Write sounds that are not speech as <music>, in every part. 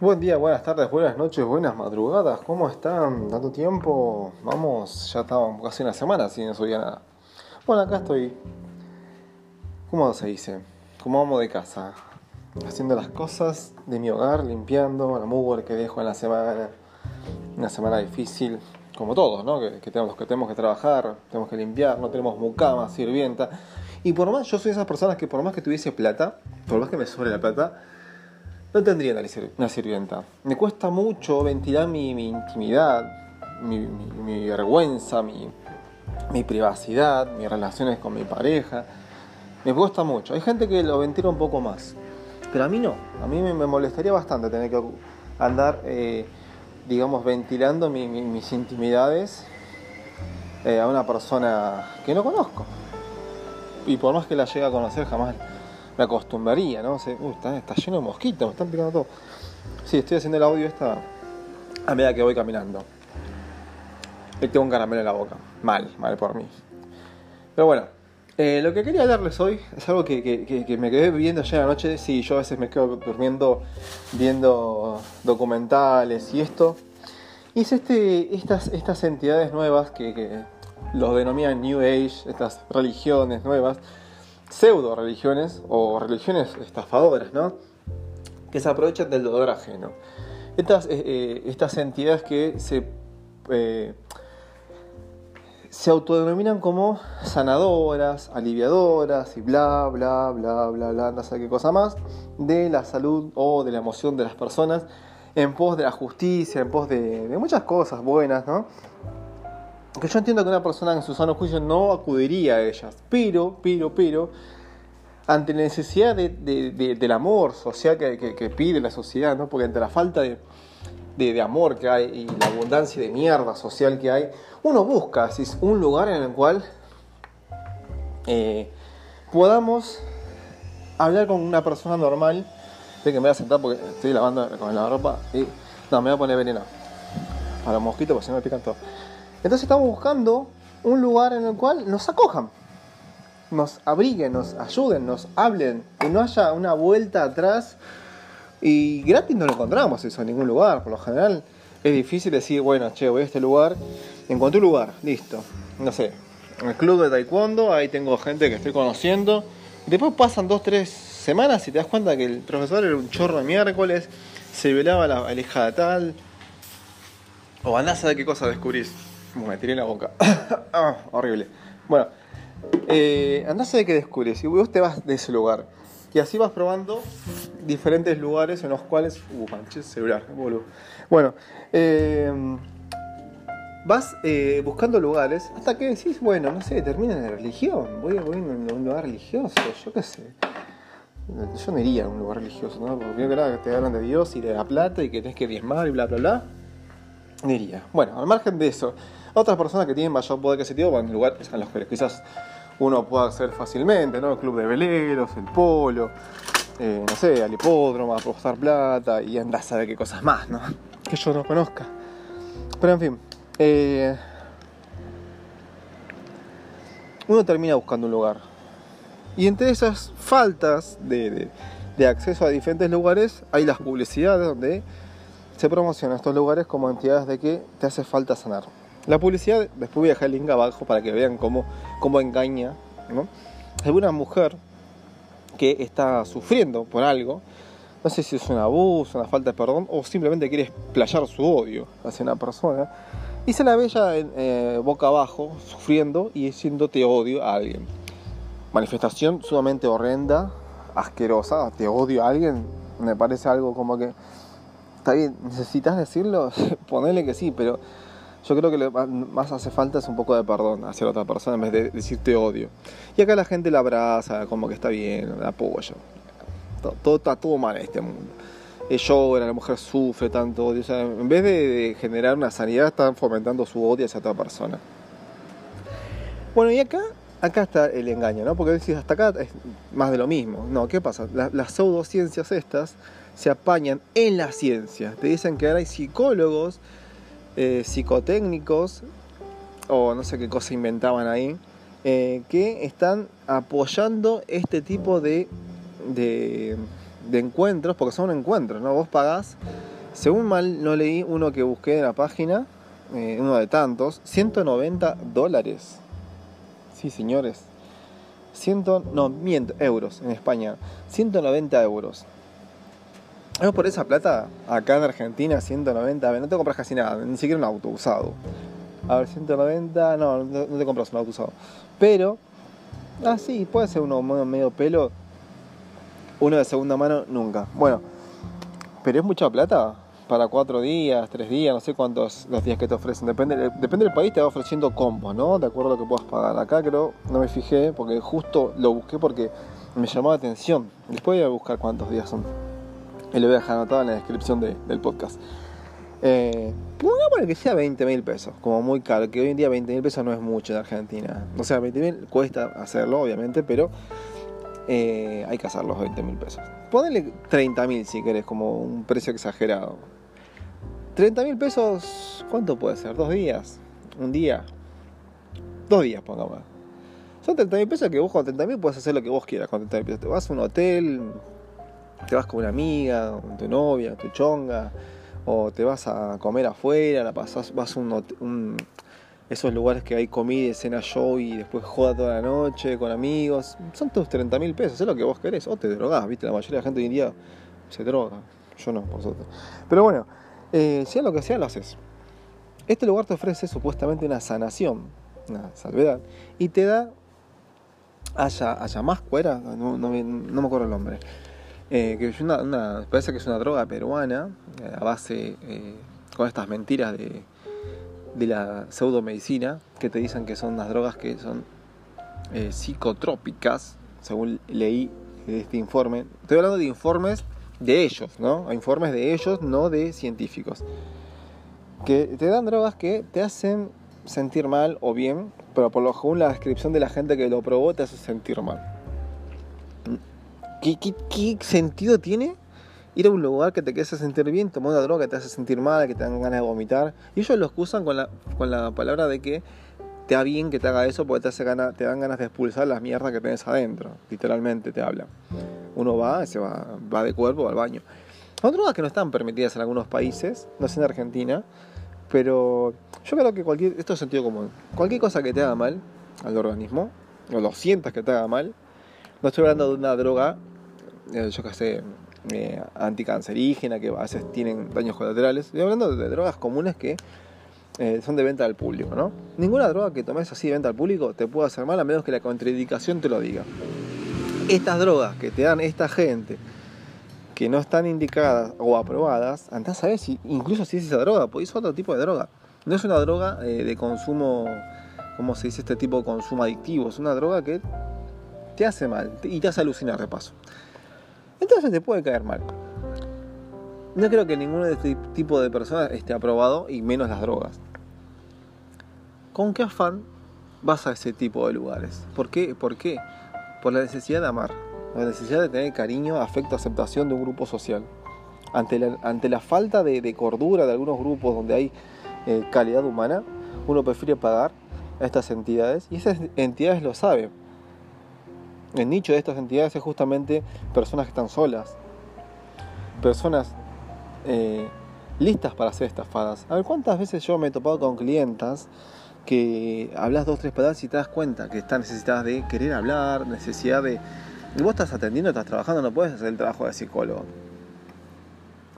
Buen día, buenas tardes, buenas noches, buenas madrugadas. ¿Cómo están? ¿Tanto tiempo? Vamos, ya estamos casi una semana sin no nada. Bueno, acá estoy. ¿Cómo se dice? Como amo de casa. Haciendo las cosas de mi hogar, limpiando la mugre que dejo en la semana. Una semana difícil, como todos, ¿no? Que, que tenemos, que tenemos que trabajar, tenemos que limpiar, no tenemos mucama, sirvienta. Y por más, yo soy esas personas que por más que tuviese plata, por más que me sobre la plata, no tendría una sirvienta. Me cuesta mucho ventilar mi, intimidad, mi, vergüenza, mi, privacidad, mis relaciones con mi pareja. Me cuesta mucho. Hay gente que lo ventila un poco más. Pero a mí no. A mí me, molestaría bastante tener que andar, eh, digamos, ventilando mis intimidades eh, a una persona que no conozco y por más que la llegue a conocer, jamás me acostumbraría, ¿no? está, lleno de mosquitos, me están picando todo. Sí, estoy haciendo el audio esta a medida que voy caminando. Y tengo un caramelo en la boca. Mal, mal por mí. Pero bueno, eh, lo que quería hablarles hoy es algo que, me quedé viendo ayer anoche. Sí, yo a veces me quedo durmiendo viendo documentales y esto. Y es este, estas, estas entidades nuevas que los denominan New Age, estas religiones nuevas, pseudo religiones o religiones estafadoras, ¿no? Que se aprovechan del dolor ajeno. Estas, eh, eh, estas entidades que se, eh, se autodenominan como sanadoras, aliviadoras y bla, bla, bla, bla, bla, no sé qué cosa más, de la salud o de la emoción de las personas en pos de la justicia, en pos de, de muchas cosas buenas, ¿no? Que yo entiendo que una persona en su sano juicio no acudiría a ellas, pero, pero, pero, ante la necesidad de, del amor social que, pide la sociedad, ¿no? porque ante la falta de, amor que hay y la abundancia de mierda social que hay, uno busca así, un lugar en el cual eh, podamos hablar con una persona normal. De que me voy a sentar porque estoy lavando con la ropa y no, me voy a poner veneno para mosquitos porque si no me pican todo. Entonces estamos buscando un lugar en el cual nos acojan, nos abriguen, nos ayuden, nos hablen, y no haya una vuelta atrás. Y gratis no lo encontramos eso en ningún lugar, por lo general es difícil decir, bueno, che, voy a este lugar, encontré un lugar, listo. No sé, el club de taekwondo, ahí tengo gente que estoy conociendo. Después pasan dos, tres semanas y te das cuenta que el profesor era un chorro de miércoles, se velaba la de tal. O andás a ver qué cosa descubrís. Me tiré en la boca. <coughs> Ah, horrible. Bueno, eh, andás a descubres. Y vos te vas de ese lugar. Y así vas probando diferentes lugares en los cuales. Uh, manches, celular, boludo. Bueno, eh, vas eh, buscando lugares hasta que decís, bueno, no sé, termina en la religión. Voy, voy a un lugar religioso, yo qué sé. Yo no iría a un lugar religioso, ¿no? Porque que te hablan de Dios y de la plata y que tenés que diezmar y bla, bla, bla. No iría. Bueno, al margen de eso, otras personas que tienen mayor poder tipo van en lugares a los que quizás uno pueda acceder fácilmente, ¿no? El club de veleros, el polo, eh, no sé, al hipódromo, a apostar plata y andar a saber qué cosas más, ¿no? Que yo no conozca. Pero en fin, eh, uno termina buscando un lugar. Y entre esas faltas de, acceso a diferentes lugares hay las publicidades donde se promociona estos lugares como entidades de que te hace falta sanar. La publicidad, después voy a dejar el link abajo para que vean cómo, cómo engaña. ¿no? Una mujer que está sufriendo por algo, no sé si es un abuso, una falta de perdón, o simplemente quiere explayar su odio hacia una persona, y se la ve ya eh, boca abajo, sufriendo y diciendo te odio a alguien. Manifestación sumamente horrenda, asquerosa, te odio a alguien, me parece algo como que, está bien, necesitas decirlo, <laughs> ponele que sí, pero yo creo que lo más hace falta es un poco de perdón hacia la otra persona en vez de decirte odio. Y acá la gente la abraza, como que está bien, la apoyo. Todo, está todo mal en este mundo. Llora, la mujer sufre tanto odio. en vez de, generar una sanidad, están fomentando su odio hacia otra persona. Bueno, y acá, acá está el engaño, ¿no? Porque decís, hasta acá es más de lo mismo. No, ¿qué pasa? las pseudociencias estas se apañan en la ciencia. Te dicen que ahora hay psicólogos eh, psicotécnicos, o no sé qué cosa inventaban ahí, eh, que están apoyando este tipo de, de, encuentros, porque son encuentros, ¿no? Vos pagás, según mal no leí uno que busqué en la página, eh, uno de tantos, 190 dólares. Sí, señores. 100, no, euros en España. 190 euros. Es por esa plata, acá en Argentina, 190, no te compras casi nada, ni siquiera un auto usado. A ver, 190, no, no te compras un auto usado. Pero, ah, sí, puede ser uno medio pelo. Uno de segunda mano, nunca. Bueno, pero es mucha plata para cuatro días, tres días, no sé cuántos los días que te ofrecen. Depende, depende del país, te va ofreciendo combos, ¿no? De acuerdo a lo que puedas pagar. Acá creo, no me fijé, porque justo lo busqué porque me llamó la atención. Después voy a buscar cuántos días son. Y lo voy a dejar anotado en la descripción del podcast. Eh, que sea 20 mil pesos, como muy caro, que hoy en día 20 mil pesos no es mucho en Argentina. O sea, 20 mil cuesta hacerlo, obviamente, pero eh, hay que hacer los 20 mil pesos. Ponele 30 mil si querés, como un precio exagerado. 30 mil pesos, ¿cuánto puede ser? ¿Dos días? ¿Un día? Dos días, pongamos. Son 30 mil pesos que vos con 30 mil puedes hacer lo que vos quieras con 30 mil pesos. Te vas a un hotel, te vas con una amiga, con tu novia, tu chonga, o te vas a comer afuera, la pasás, vas a un, esos lugares que hay comida, cena show y después joda toda la noche con amigos. Son tus 30 mil pesos, es lo que vos querés. O te drogás, viste, la mayoría de la gente hoy en día se droga. Yo no, por suerte. Pero bueno, eh, sea lo que sea, lo haces. Este lugar te ofrece supuestamente una sanación, una salvedad, y te da haya, haya más cuera, no, me acuerdo el nombre, eh, que es una, parece que es una droga peruana eh, a base con estas mentiras de, de la pseudomedicina que te dicen que son unas drogas que son psicotrópicas, según leí este informe. Estoy hablando de informes de ellos, ¿no? Informes de ellos, no de científicos. Que te dan drogas que te hacen sentir mal o bien, pero por lo según la descripción de la gente que lo probó te hace sentir mal. ¿Qué, qué, sentido tiene ir a un lugar que te hace sentir bien, tomar una droga que te hace sentir mal, que te dan ganas de vomitar? Y ellos lo excusan con la, con la palabra de que te da bien que te haga eso porque te, hace ganas, te dan ganas de expulsar las mierdas que tenés adentro. Literalmente te hablan uno va, se va, va de cuerpo al baño. Son drogas que no están permitidas en algunos países, no sé en Argentina, pero yo creo que cualquier, esto es sentido común, cualquier cosa que te haga mal al organismo, o lo sientas que te haga mal, no estoy hablando de una droga, yo que sé, eh, anticancerígena, que a veces tienen daños colaterales, estoy hablando de drogas comunes que eh, son de venta al público, ¿no? Ninguna droga que tomes así de venta al público te puede hacer mal a menos que la contraindicación te lo diga estas drogas que te dan esta gente que no están indicadas o aprobadas, andás a ver si, incluso si es esa droga, pues es otro tipo de droga. No es una droga eh, de consumo, como se dice este tipo de consumo adictivo, es una droga que te hace mal y te hace alucinar de paso. Entonces te puede caer mal. No creo que ninguno de este tipo de personas esté aprobado y menos las drogas. ¿Con qué afán vas a ese tipo de lugares? ¿Por qué? ¿Por qué? por la necesidad de amar, la necesidad de tener cariño, afecto, aceptación de un grupo social. Ante la, ante la falta de, cordura de algunos grupos donde hay eh, calidad humana, uno prefiere pagar a estas entidades y esas entidades lo saben. El nicho de estas entidades es justamente personas que están solas, personas eh, listas para ser estafadas. A ver, ¿cuántas veces yo me he topado con clientas que hablas dos, tres palabras y te das cuenta que están necesitadas de querer hablar, necesidad de... Y vos estás atendiendo, estás trabajando, no puedes hacer el trabajo de psicólogo.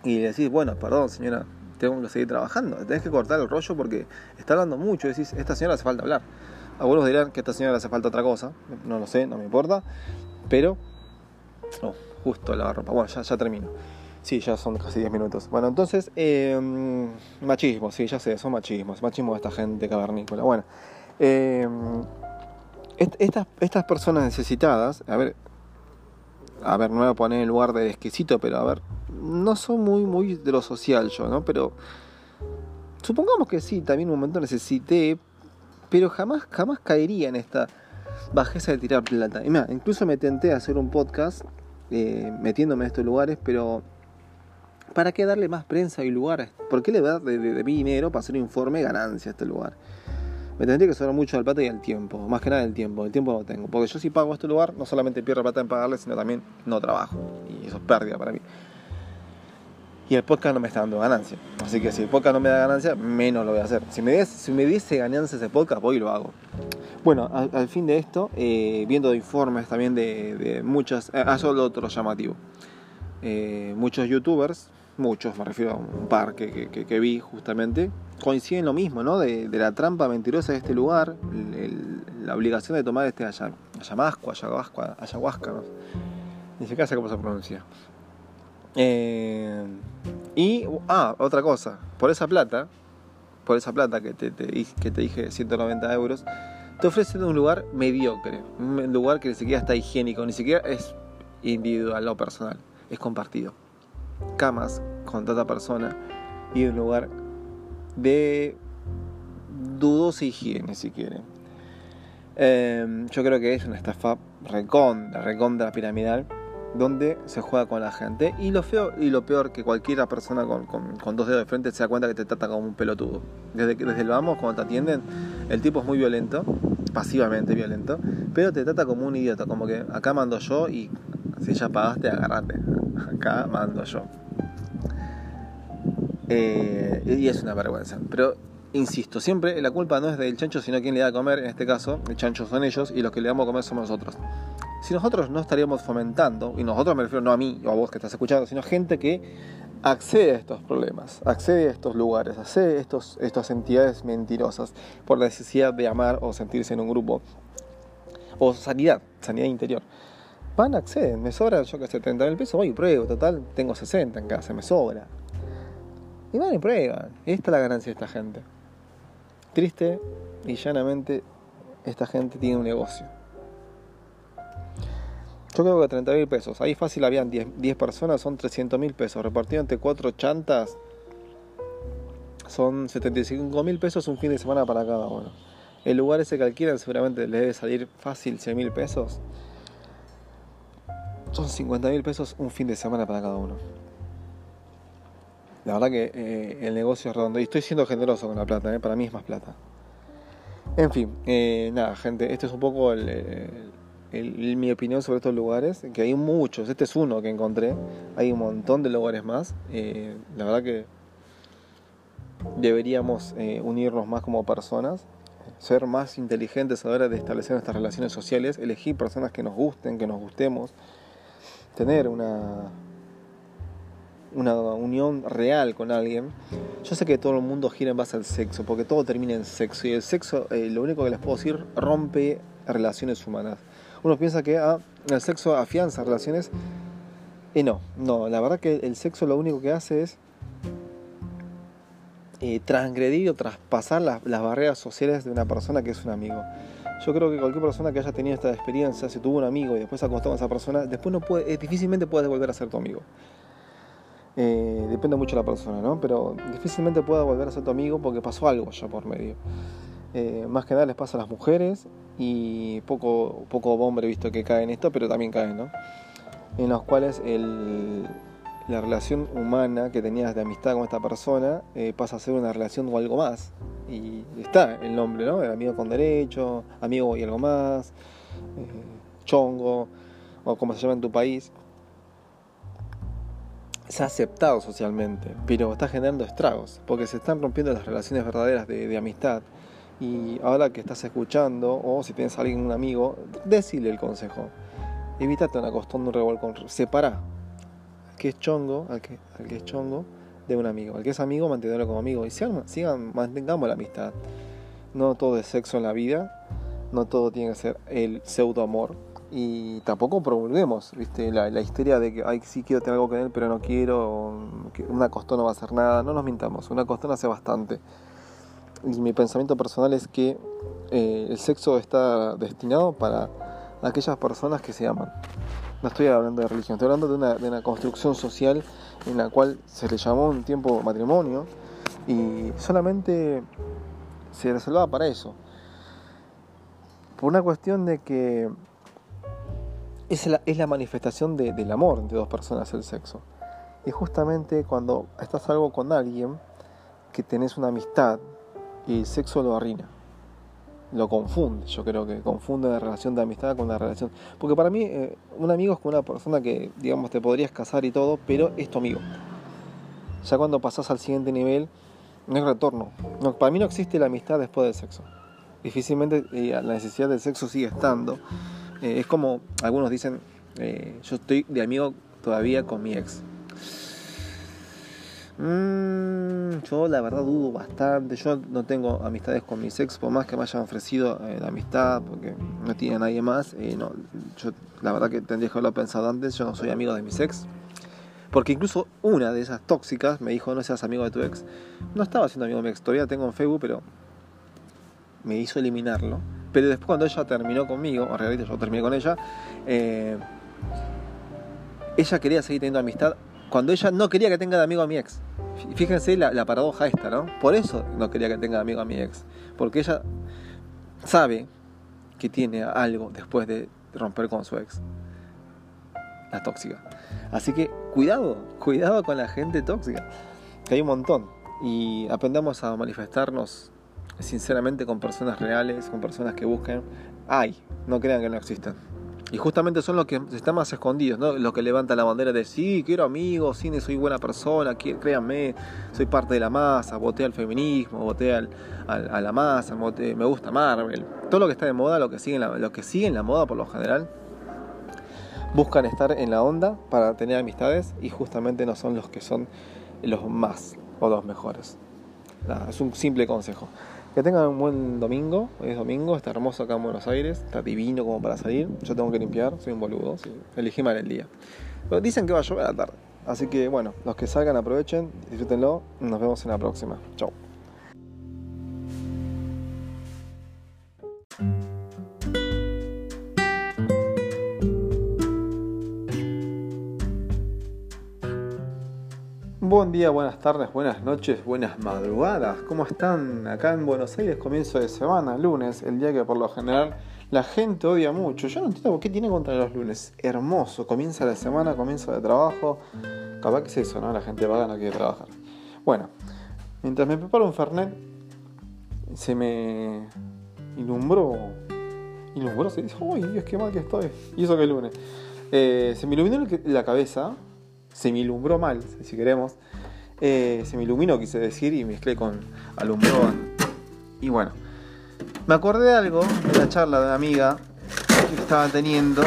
Y decís, bueno, perdón señora, tengo que seguir trabajando. Tenés que cortar el rollo porque está hablando mucho. Decís, esta señora hace falta hablar. Algunos dirán que a esta señora hace falta otra cosa. No lo sé, no me importa. Pero... Oh, justo la ropa. Bueno, ya, termino. Sí, ya son casi 10 minutos. Bueno, entonces, eh, machismo, sí, ya sé, son machismos. Machismo de esta gente cavernícola. Bueno, eh, estas, estas personas necesitadas, a ver, a ver, no voy a poner en lugar de exquisito, pero a ver, no son muy, muy de lo social yo, ¿no? Pero supongamos que sí, también un momento necesité, pero jamás, jamás caería en esta bajeza de tirar plata. Y incluso me tenté a hacer un podcast eh, metiéndome en estos lugares, pero ¿Para qué darle más prensa y lugar? ¿Por qué le dar de, mi dinero para hacer un informe ganancia a este lugar? Me tendría que sobrar mucho el plata y el tiempo, más que nada el tiempo, el tiempo no tengo, porque yo si pago este lugar no solamente pierdo plata en pagarle, sino también no trabajo. Y eso es pérdida para mí. Y el podcast no me está dando ganancia. Así que si el podcast no me da ganancia, menos lo voy a hacer. Si me, si me diese ganancia ese podcast, voy y lo hago. Bueno, al, fin de esto, eh, viendo informes también de, muchas... Eh, ah, lo otro llamativo. Eh, muchos youtubers, muchos, me refiero a un par que, vi justamente, coinciden lo mismo, ¿no? De, la trampa mentirosa de este lugar, la obligación de tomar este ayahuasca, ayahuasca, ayahuasca, ¿no? Ni siquiera sé cómo se pronuncia. Eh, y, ah, otra cosa, por esa plata, por esa plata que te, que te dije 190 euros, te ofrecen un lugar mediocre, un lugar que ni siquiera está higiénico, ni siquiera es individual o personal, es compartido. Camas con tanta persona y un lugar de dudosa higiene, si quieren. Em, yo creo que es una estafa recontra, recontra piramidal donde se juega con la gente. Y lo feo y lo peor que cualquiera persona con, con, dos dedos de frente se da cuenta que te trata como un pelotudo. Desde, desde el vamos, cuando te atienden, el tipo es muy violento, pasivamente violento, pero te trata como un idiota, como que acá mando yo y si ya pagaste, agarrate. Acá mando yo. Eh, y es una vergüenza. Pero insisto, siempre la culpa no es del chancho, sino quien le da a comer. En este caso, el chancho son ellos y los que le damos a comer somos nosotros si nosotros no estaríamos fomentando, y nosotros me refiero no a mí o a vos que estás escuchando, sino gente que accede a estos problemas, accede a estos lugares, accede a estos, estas entidades mentirosas por la necesidad de amar o sentirse en un grupo, o sanidad, sanidad interior. Van, acceden, me sobra, yo que sé, 30 mil pesos, voy y pruebo, total, tengo 60 en casa, me sobra. Y van y prueban. Esta es la ganancia de esta gente. Triste y llanamente, esta gente tiene un negocio yo creo que 30 mil pesos. Ahí fácil habían 10, 10 personas, son 300 mil pesos. Repartido entre 4 chantas, son 75 mil pesos un fin de semana para cada uno. El lugar ese que alquilan seguramente les debe salir fácil 100 mil pesos. Son 50 mil pesos un fin de semana para cada uno. La verdad que eh, el negocio es redondo. Y estoy siendo generoso con la plata, eh. para mí es más plata. En fin, eh, nada, gente, este es un poco el mi opinión sobre estos lugares, que hay muchos, este es uno que encontré, hay un montón de lugares más, eh, la verdad que deberíamos eh, unirnos más como personas, ser más inteligentes a la hora de establecer nuestras relaciones sociales, elegir personas que nos gusten, que nos gustemos, tener una, una unión real con alguien. Yo sé que todo el mundo gira en base al sexo, porque todo termina en sexo, y el sexo, eh, lo único que les puedo decir, rompe relaciones humanas uno piensa que ah, el sexo afianza relaciones y no, no, la verdad que el sexo lo único que hace es eh, transgredir o traspasar las, barreras sociales de una persona que es un amigo. Yo creo que cualquier persona que haya tenido esta experiencia, si tuvo un amigo y después se acostó con esa persona, después no puede, eh, difícilmente puedes volver a ser tu amigo. Eh, depende mucho de la persona, ¿no? Pero difícilmente pueda volver a ser tu amigo porque pasó algo ya por medio. Más que nada les pasa a las mujeres y poco, poco hombre visto que cae en esto, pero también cae, ¿no? En los cuales el, la relación humana que tenías de amistad con esta persona eh, pasa a ser una relación o algo más. Y está el nombre, ¿no? Amigo con derecho, amigo y algo más, eh, chongo, o como se llama en tu país. Se ha aceptado socialmente, pero está generando estragos, porque se están rompiendo las relaciones verdaderas de, de amistad y ahora que estás escuchando, o si tienes a alguien, un amigo, decile el consejo. Evítate una costumbre, un revolcón. Separa al que es chongo, al que, al que es chongo, de un amigo. Al que es amigo, mantenerlo como amigo. Y sigan, sigan, mantengamos la amistad. No todo es sexo en la vida. No todo tiene que ser el pseudo amor. Y tampoco promulguemos, ¿viste? La, la de que, ay, sí quiero tener algo con él, pero no quiero. Que una costón no va a hacer nada. No nos mintamos. Una costón hace bastante y mi pensamiento personal es que eh, el sexo está destinado para aquellas personas que se aman. No estoy hablando de religión, estoy hablando de una, construcción social en la cual se le llamó un tiempo matrimonio y solamente se reservaba para eso. Por una cuestión de que es la, es la manifestación de, del amor entre dos personas el sexo. Y justamente cuando estás algo con alguien, que tenés una amistad, y el sexo lo arruina. lo confunde. Yo creo que confunde la relación de amistad con una relación. Porque para mí, eh, un amigo es como una persona que, digamos, te podrías casar y todo, pero es tu amigo. Ya cuando pasas al siguiente nivel, no hay retorno. No, para mí no existe la amistad después del sexo. Difícilmente eh, la necesidad del sexo sigue estando. Eh, es como algunos dicen, yo estoy de amigo todavía con mi ex. Mm, yo la verdad dudo bastante. Yo no tengo amistades con mis ex, por más que me hayan ofrecido eh, la amistad, porque no tiene nadie más. Eh, no, yo la verdad que tendría que haberlo pensado antes. Yo no soy amigo de mis ex. Porque incluso una de esas tóxicas me dijo, no seas amigo de tu ex. No estaba siendo amigo de mi ex, todavía tengo en Facebook, pero me hizo eliminarlo. Pero después cuando ella terminó conmigo, o realmente yo terminé con ella, eh, ella quería seguir teniendo amistad cuando ella no quería que tenga de amigo a mi ex. Fíjense la, paradoja esta, ¿no? Por eso no quería que tenga de amigo a mi ex. Porque ella sabe que tiene algo después de romper con su ex. La tóxica. Así que cuidado, cuidado con la gente tóxica. Que hay un montón. Y aprendamos a manifestarnos sinceramente con personas reales, con personas que busquen. Hay, no crean que no existen. Y justamente son los que están más escondidos, ¿no? Los que levantan la bandera de sí, quiero amigos, cine, soy buena persona, créanme, soy parte de la masa, voté al feminismo, voté al, a la masa, me gusta Marvel. Todo lo que está de moda, lo que sigue la, lo que en la moda por lo general, buscan estar en la onda para tener amistades y justamente no son los que son los más o los mejores. es un simple consejo. Que tengan un buen domingo. Hoy es domingo, está hermoso acá en Buenos Aires, está divino como para salir. Yo tengo que limpiar, soy un boludo, elegí mal el día. Pero dicen que va a llover a la tarde. Así que bueno, los que salgan aprovechen, disfrútenlo. Nos vemos en la próxima. Chau. Buen día, buenas tardes, buenas noches, buenas madrugadas. ¿Cómo están? Acá en Buenos Aires, comienzo de semana, lunes, el día que por lo general la gente odia mucho. Yo no entiendo por qué tiene contra los lunes. Hermoso, comienza la semana, comienzo de trabajo. Capaz que es eso, ¿no? La gente vaga no quiere trabajar. Bueno, mientras me preparo un Fernet, se me ilumbró. Ilumbró, se dice, uy, Dios, qué mal que estoy. Y eso que es lunes. Eh, se me iluminó la cabeza se me ilumbró mal, si queremos. Eh, se me iluminó, quise decir, y mezclé con alumbró. Y bueno, me acordé de algo de la charla de una amiga que estaba teniendo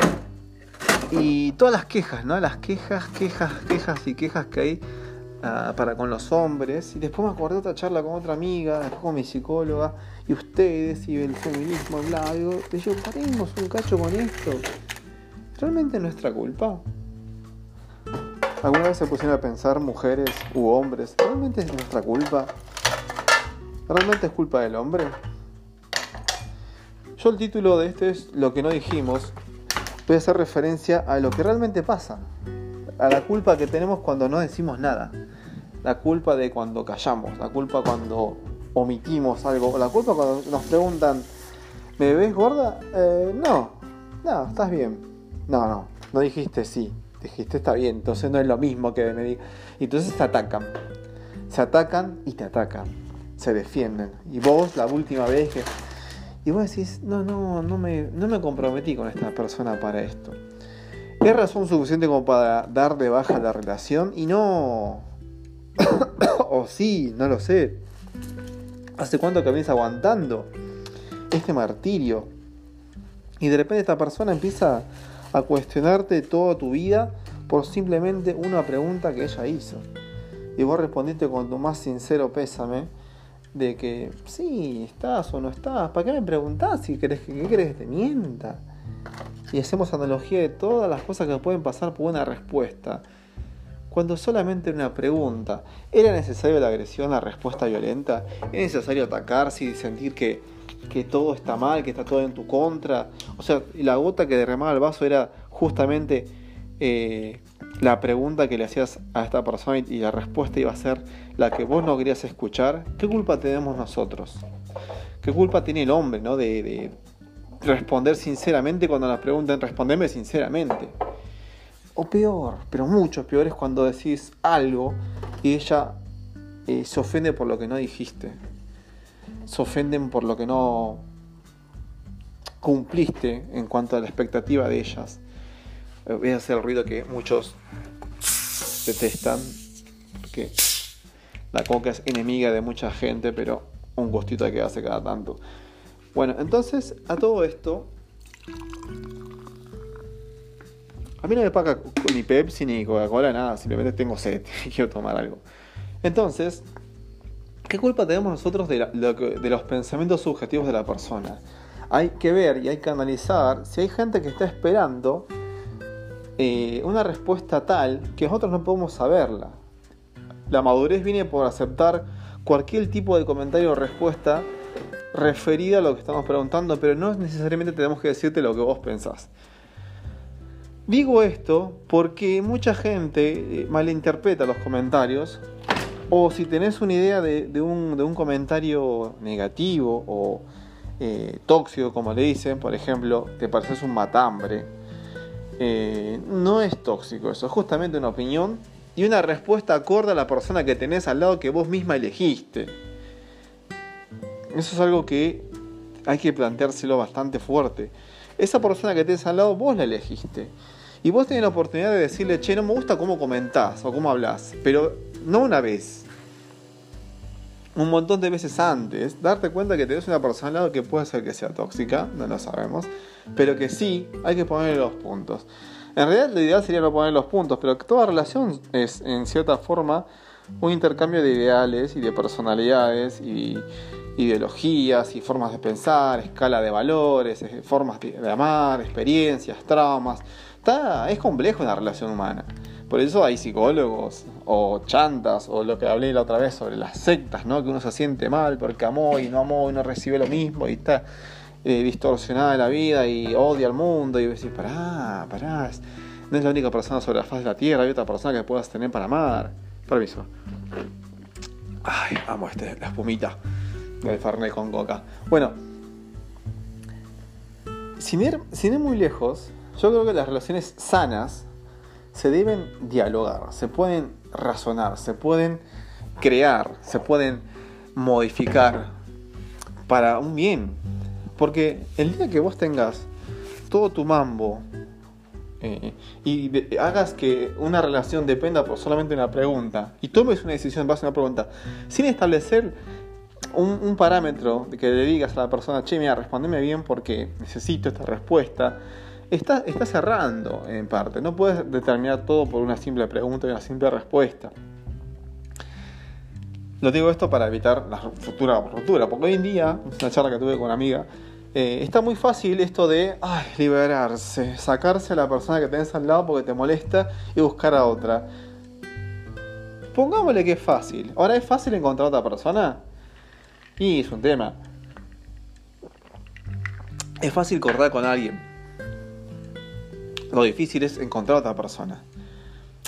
y todas las quejas, ¿no? Las quejas, quejas, quejas y quejas que hay ah, para con los hombres. Y después me acordé de otra charla con otra amiga, después con mi psicóloga, y ustedes, y el feminismo, bla, y yo, paremos un cacho con esto. ¿Realmente es nuestra culpa? ¿Alguna vez se pusieron a pensar mujeres u hombres? ¿Realmente es nuestra culpa? ¿Realmente es culpa del hombre? Yo el título de este es Lo que no dijimos. Voy a hacer referencia a lo que realmente pasa. A la culpa que tenemos cuando no decimos nada. La culpa de cuando callamos. La culpa cuando omitimos algo. La culpa cuando nos preguntan, ¿me ves gorda? Eh, no. No, estás bien. No, no. No dijiste sí dijiste está bien, entonces no es lo mismo que me diga. Entonces se atacan. Se atacan y te atacan. Se defienden. Y vos, la última vez que. Y vos decís, no, no, no me, no me comprometí con esta persona para esto. Es razón suficiente como para dar de baja la relación y no. <coughs> o sí, no lo sé. ¿Hace cuánto que aguantando este martirio? Y de repente esta persona empieza a cuestionarte toda tu vida por simplemente una pregunta que ella hizo. Y vos respondiste con tu más sincero pésame de que sí, estás o no estás. ¿Para qué me preguntás si querés, qué querés que te mienta? Y hacemos analogía de todas las cosas que pueden pasar por una respuesta. Cuando solamente una pregunta, ¿era necesario la agresión, la respuesta violenta? ¿Es necesario atacarse y sentir que que todo está mal, que está todo en tu contra. O sea, la gota que derramaba el vaso era justamente eh, la pregunta que le hacías a esta persona y la respuesta iba a ser la que vos no querías escuchar. ¿Qué culpa tenemos nosotros? ¿Qué culpa tiene el hombre, no? De, responder sinceramente cuando nos preguntan, respondeme sinceramente. O peor, pero mucho peor es cuando decís algo y ella eh, se ofende por lo que no dijiste se ofenden por lo que no cumpliste en cuanto a la expectativa de ellas. Voy a hacer el ruido que muchos detestan, porque la coca es enemiga de mucha gente, pero un gustito que hace cada tanto. Bueno, entonces a todo esto, a mí no me paga ni Pepsi ni Coca-Cola, nada, simplemente tengo sed <laughs> y quiero tomar algo. Entonces, ¿qué culpa tenemos nosotros de, los pensamientos subjetivos de la persona? Hay que ver y hay que analizar si hay gente que está esperando eh, una respuesta tal que nosotros no podemos saberla. La madurez viene por aceptar cualquier tipo de comentario o respuesta referida a lo que estamos preguntando, pero no necesariamente tenemos que decirte lo que vos pensás. Digo esto porque mucha gente eh, malinterpreta los comentarios o si tenés una idea de, un, comentario negativo o eh, tóxico, como le dicen, por ejemplo, te pareces un matambre, eh, no es tóxico eso, es justamente una opinión y una respuesta acorde a la persona que tenés al lado que vos misma elegiste. Eso es algo que hay que planteárselo bastante fuerte. Esa persona que tenés al lado vos la elegiste. Y vos tenés la oportunidad de decirle, che, no me gusta cómo comentás o cómo hablas, pero no una vez, un montón de veces antes, darte cuenta que tenés una persona al lado que puede ser que sea tóxica, no lo sabemos, pero que sí hay que ponerle los puntos. En realidad lo ideal sería no poner los puntos, pero toda relación es en cierta forma un intercambio de ideales y de personalidades y ideologías y formas de pensar, escala de valores, eh, formas de amar, experiencias, traumas. Está, es complejo una relación humana. Por eso hay psicólogos o chantas o lo que hablé la otra vez sobre las sectas, ¿no? Que uno se siente mal porque amó y no amó y no recibe lo mismo y está eh, distorsionada la vida y odia al mundo y decís, pará, pará, no es la única persona sobre la faz de la tierra, hay otra persona que puedas tener para amar. Permiso. Ay, amo este, la espumita del Fernet con coca. Bueno, sin ir, sin ir muy lejos, yo creo que las relaciones sanas se deben dialogar, se pueden razonar, se pueden crear, se pueden modificar para un bien. Porque el día que vos tengas todo tu mambo eh, y hagas que una relación dependa por solamente una pregunta y tomes una decisión en base a una pregunta sin establecer un, parámetro de que le digas a la persona, che, mira, respondeme bien porque necesito esta respuesta está, cerrando en parte. No puedes determinar todo por una simple pregunta y una simple respuesta. Lo digo esto para evitar la futura ruptura, porque hoy en día, una charla que tuve con una amiga, eh, está muy fácil esto de liberarse, sacarse a la persona que tenés al lado porque te molesta y buscar a otra. Pongámosle que es fácil. Ahora, ¿es fácil encontrar a otra persona? Y es un tema. Es fácil cortar con alguien lo difícil es encontrar a otra persona.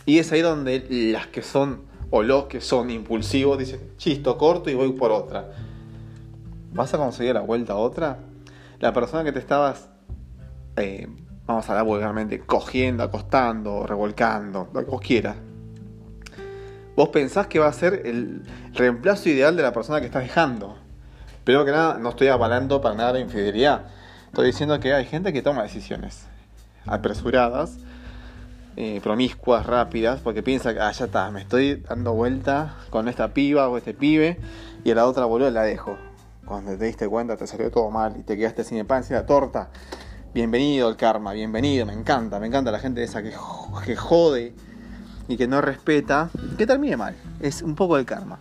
Y es ahí donde las que son, o los que son impulsivos, dicen, chisto, corto y voy por otra. ¿Vas a conseguir la vuelta a otra? La persona que te estabas, eh, vamos a hablar vulgarmente, cogiendo, acostando, revolcando, lo que vos quieras. Vos pensás que va a ser el reemplazo ideal de la persona que estás dejando. Pero que nada, no estoy avalando para nada la infidelidad. Estoy diciendo que hay gente que toma decisiones apresuradas, eh, promiscuas, rápidas, porque piensa que, ah, ya está, me estoy dando vuelta con esta piba o este pibe y a la otra boluda la dejo. Cuando te diste cuenta te salió todo mal y te quedaste sin el pan, sin la torta. Bienvenido el karma, bienvenido, me encanta, me encanta la gente esa que, que jode y que no respeta, que termine mal. Es un poco el karma.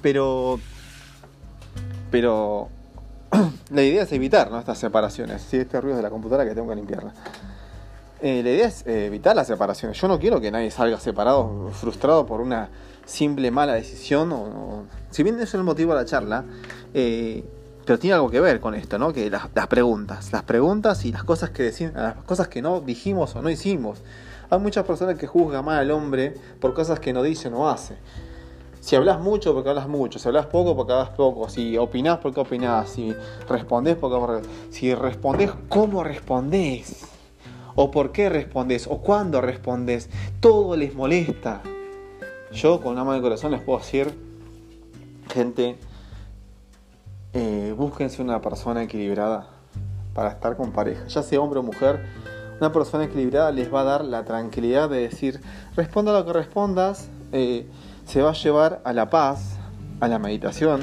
Pero. Pero <clears throat> la idea es evitar estas separaciones. Si este ruido de la computadora que tengo que limpiarla. Eh, la idea es eh, evitar las separaciones. Yo no quiero que nadie salga separado, frustrado por una simple mala decisión. O, si bien eso es el motivo de la charla, eh, pero tiene algo que ver con esto, ¿no? Que las, preguntas, las preguntas y las cosas que decimos, las cosas que no dijimos o no hicimos. Hay muchas personas que juzgan mal al hombre por cosas que no dice o no hace. Si hablas mucho, porque hablas mucho. Si hablas poco, porque hablas poco. Si opinás, porque opinás. Si respondés, porque Si respondés, ¿cómo respondés? ¿O por qué respondés? ¿O cuándo respondés? Todo les molesta. Yo, con una mano de corazón, les puedo decir, gente, eh, búsquense una persona equilibrada. para estar con pareja, ya sea hombre o mujer. Una persona equilibrada les va a dar la tranquilidad de decir, responda lo que respondas, eh, se va a llevar a la paz, a la meditación,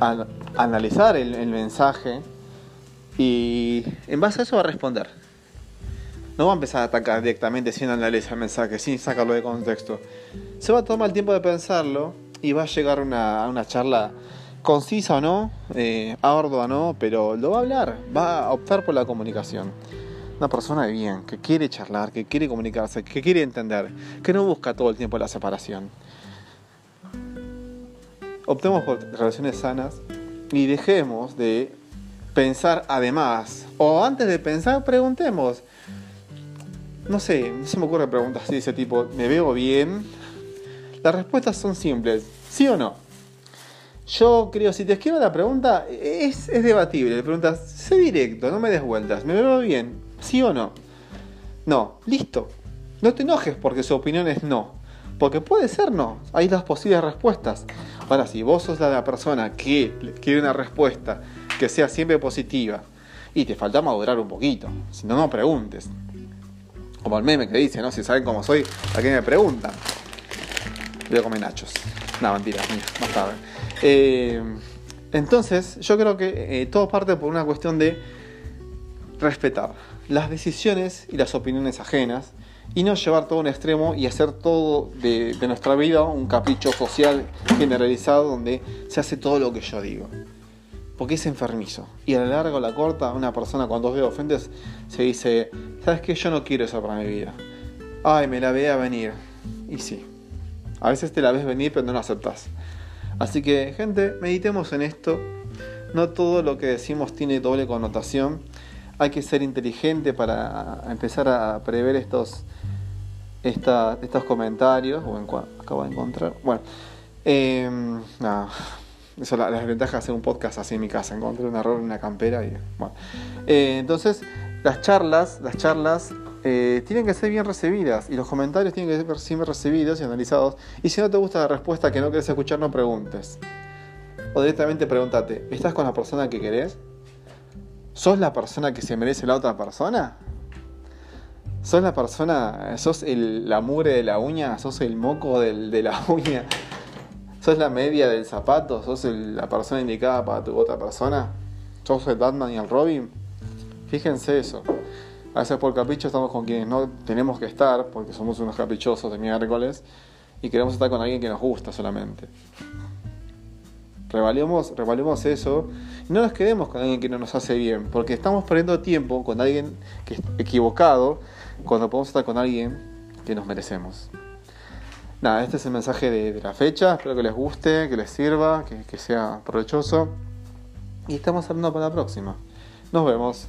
a, analizar el, el mensaje y en base a eso va a responder. No va a empezar a atacar directamente sin analizar el mensaje, sin sacarlo de contexto. Se va a tomar el tiempo de pensarlo y va a llegar a una charla concisa o no, eh, ardua o no, pero lo va a hablar, va a optar por la comunicación. Una persona de bien, que quiere charlar, que quiere comunicarse, que quiere entender, que no busca todo el tiempo la separación. Optemos por relaciones sanas y dejemos de pensar además, o antes de pensar, preguntemos. No sé, no se me ocurre preguntas así de ese tipo, ¿me veo bien? Las respuestas son simples, ¿sí o no? Yo creo, si te escribo la pregunta, es, es debatible. Le preguntas, sé directo, no me des vueltas, ¿me veo bien? ¿Sí o no? No, listo. No te enojes porque su opinión es no. Porque puede ser no. Hay dos posibles respuestas. Ahora, si vos sos la persona que quiere una respuesta que sea siempre positiva y te falta madurar un poquito, si no, no preguntes. Como el meme que dice, ¿no? Si saben cómo soy, ¿a qué me preguntan? Voy a comer nachos. No, mentira, más tarde. Eh, entonces, yo creo que eh, todo parte por una cuestión de respetar las decisiones y las opiniones ajenas y no llevar todo a un extremo y hacer todo de, nuestra vida un capricho social generalizado donde se hace todo lo que yo digo. Porque es enfermizo. Y a la larga o la corta, una persona cuando ve ofendes se dice, ¿sabes qué? Yo no quiero eso para mi vida. Ay, me la veía venir. Y sí. A veces te la ves venir pero no lo aceptas. Así que, gente, meditemos en esto. No todo lo que decimos tiene doble connotación. Hay que ser inteligente para empezar a prever estos, estos comentarios. Bueno, acabo de encontrar. Bueno, eh, nada. Eso la, la desventaja de hacer un podcast así en mi casa. Encontré un error en una campera y bueno. Eh, entonces, las charlas, las charlas eh, tienen que ser bien recibidas y los comentarios tienen que ser bien recibidos y analizados. Y si no te gusta la respuesta que no quieres escuchar, no preguntes. O directamente pregúntate, ¿estás con la persona que querés? ¿Sos la persona que se merece la otra persona? ¿Sos la persona, sos el, la mugre de la uña? ¿Sos el moco del, de la <laughs> uña? ¿Sos la media del zapato? ¿Sos el, la persona indicada para tu otra persona? ¿Sos el Batman y el Robin? Fíjense eso. A veces por capricho estamos con quienes no tenemos que estar, porque somos unos caprichosos de miércoles, y queremos estar con alguien que nos gusta solamente. Revalemos, revalemos eso no nos quedemos con alguien que no nos hace bien, porque estamos perdiendo tiempo con alguien que equivocado cuando podemos estar con alguien que nos merecemos. Nada, este es el mensaje de, la fecha, espero que les guste, que les sirva, que sea provechoso y estamos hablando para la próxima. Nos vemos.